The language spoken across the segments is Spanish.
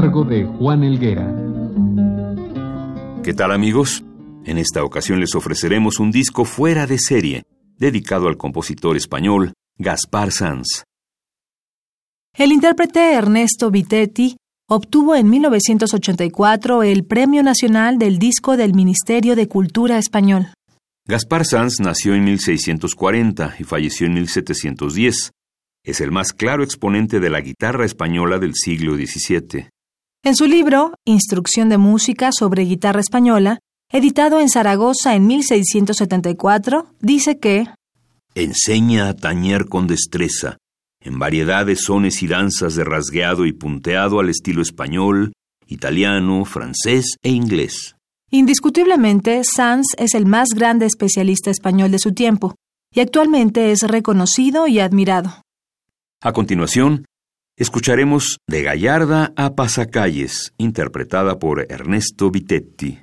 Cargo de Juan Elguera. ¿Qué tal amigos? En esta ocasión les ofreceremos un disco fuera de serie, dedicado al compositor español Gaspar Sanz. El intérprete Ernesto Vitetti obtuvo en 1984 el Premio Nacional del Disco del Ministerio de Cultura Español. Gaspar Sanz nació en 1640 y falleció en 1710. Es el más claro exponente de la guitarra española del siglo XVII. En su libro, Instrucción de Música sobre Guitarra Española, editado en Zaragoza en 1674, dice que Enseña a tañer con destreza, en variedades, sones y danzas de rasgueado y punteado al estilo español, italiano, francés e inglés. Indiscutiblemente, Sanz es el más grande especialista español de su tiempo, y actualmente es reconocido y admirado. A continuación, escucharemos De Gallarda a Pasacalles, interpretada por Ernesto Vitetti.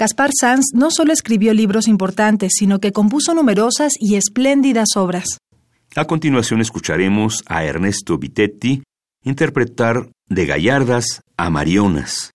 Gaspar Sanz no solo escribió libros importantes, sino que compuso numerosas y espléndidas obras. A continuación escucharemos a Ernesto Vitetti interpretar de Gallardas a Marionas.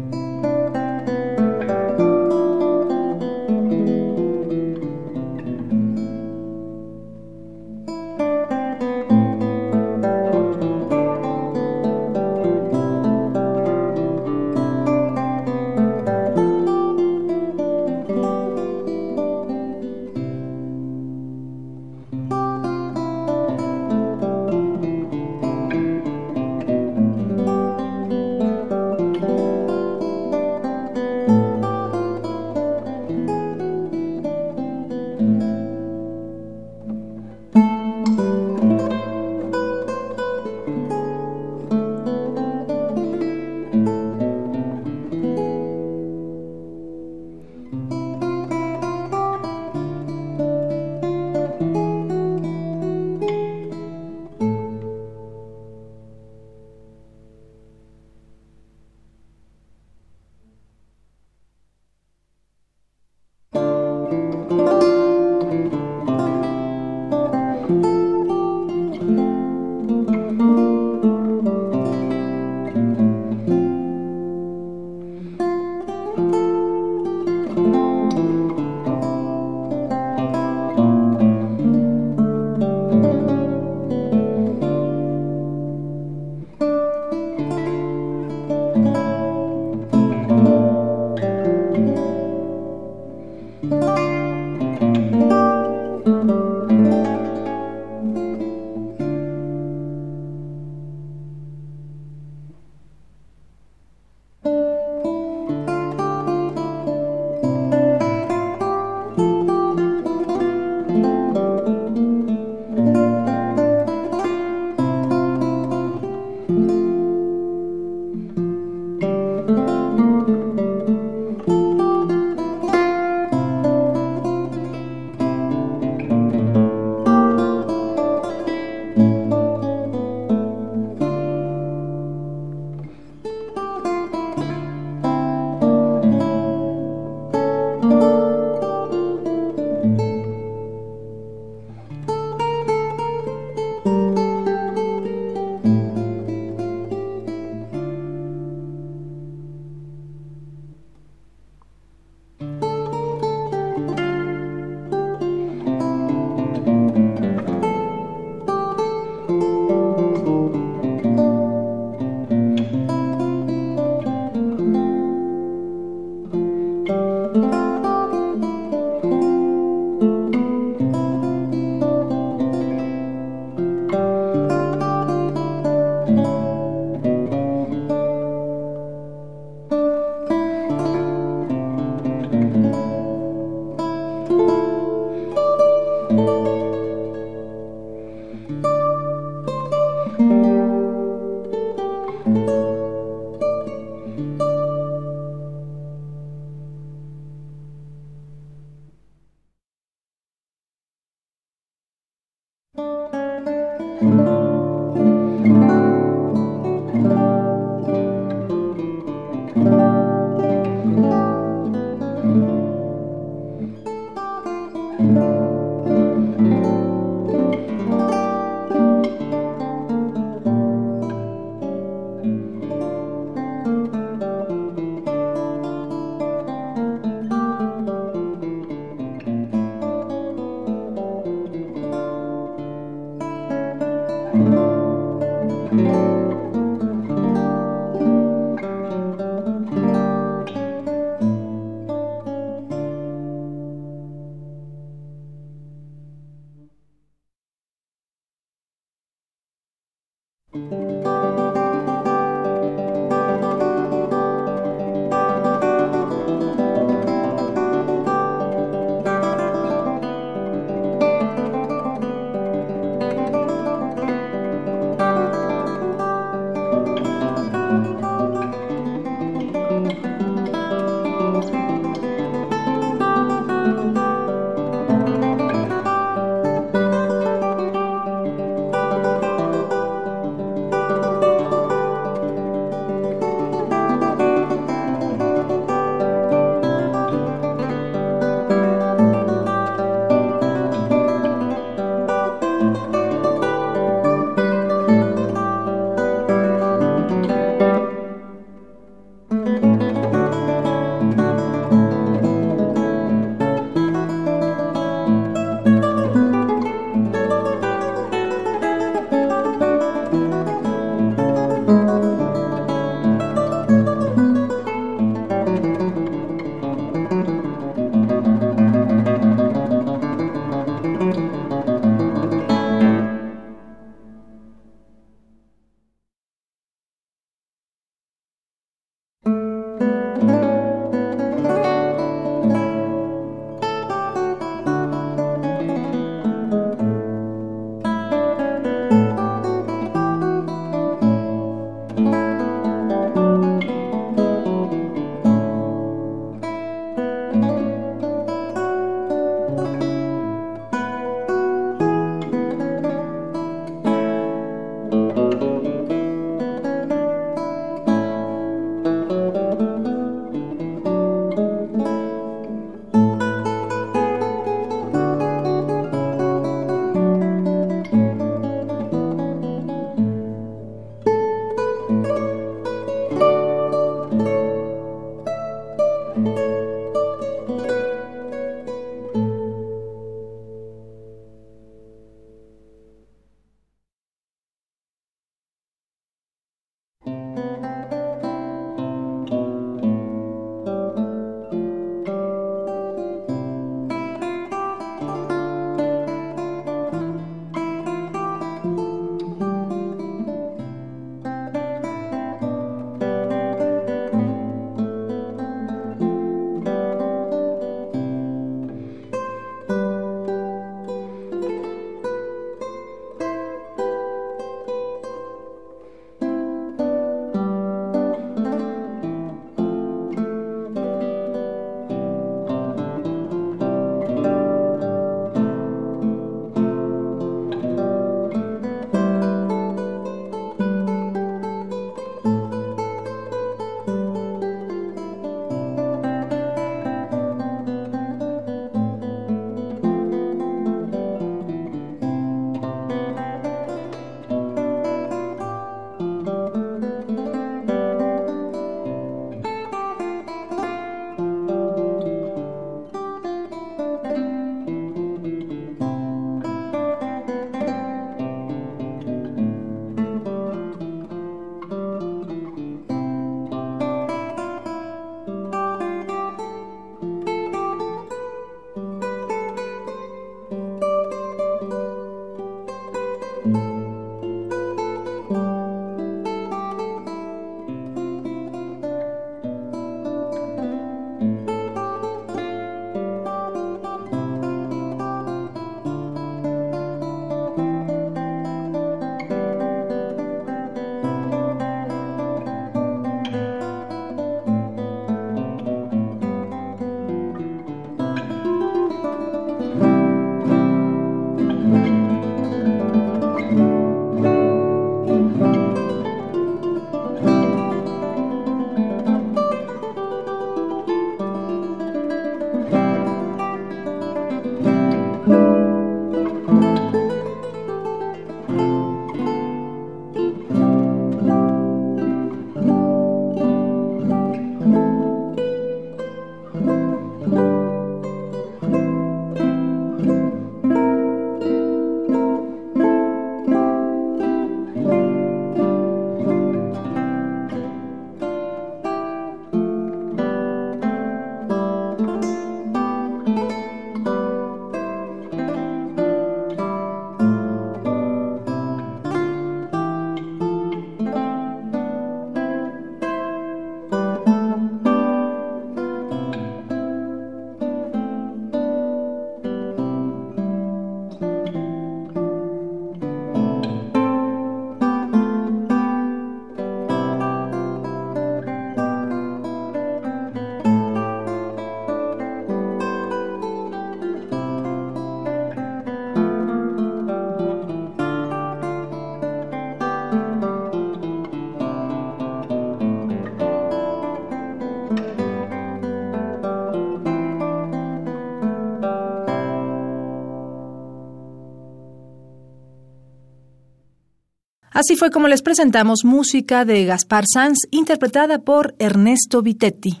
Así fue como les presentamos música de Gaspar Sanz interpretada por Ernesto Vitetti.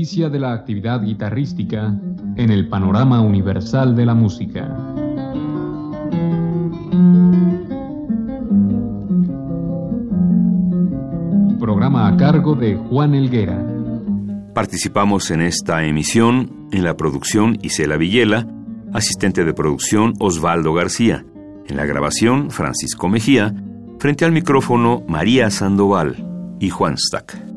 De la actividad guitarrística en el panorama universal de la música. Programa a cargo de Juan Elguera. Participamos en esta emisión en la producción Isela Villela, asistente de producción Osvaldo García, en la grabación Francisco Mejía, frente al micrófono María Sandoval y Juan Stack.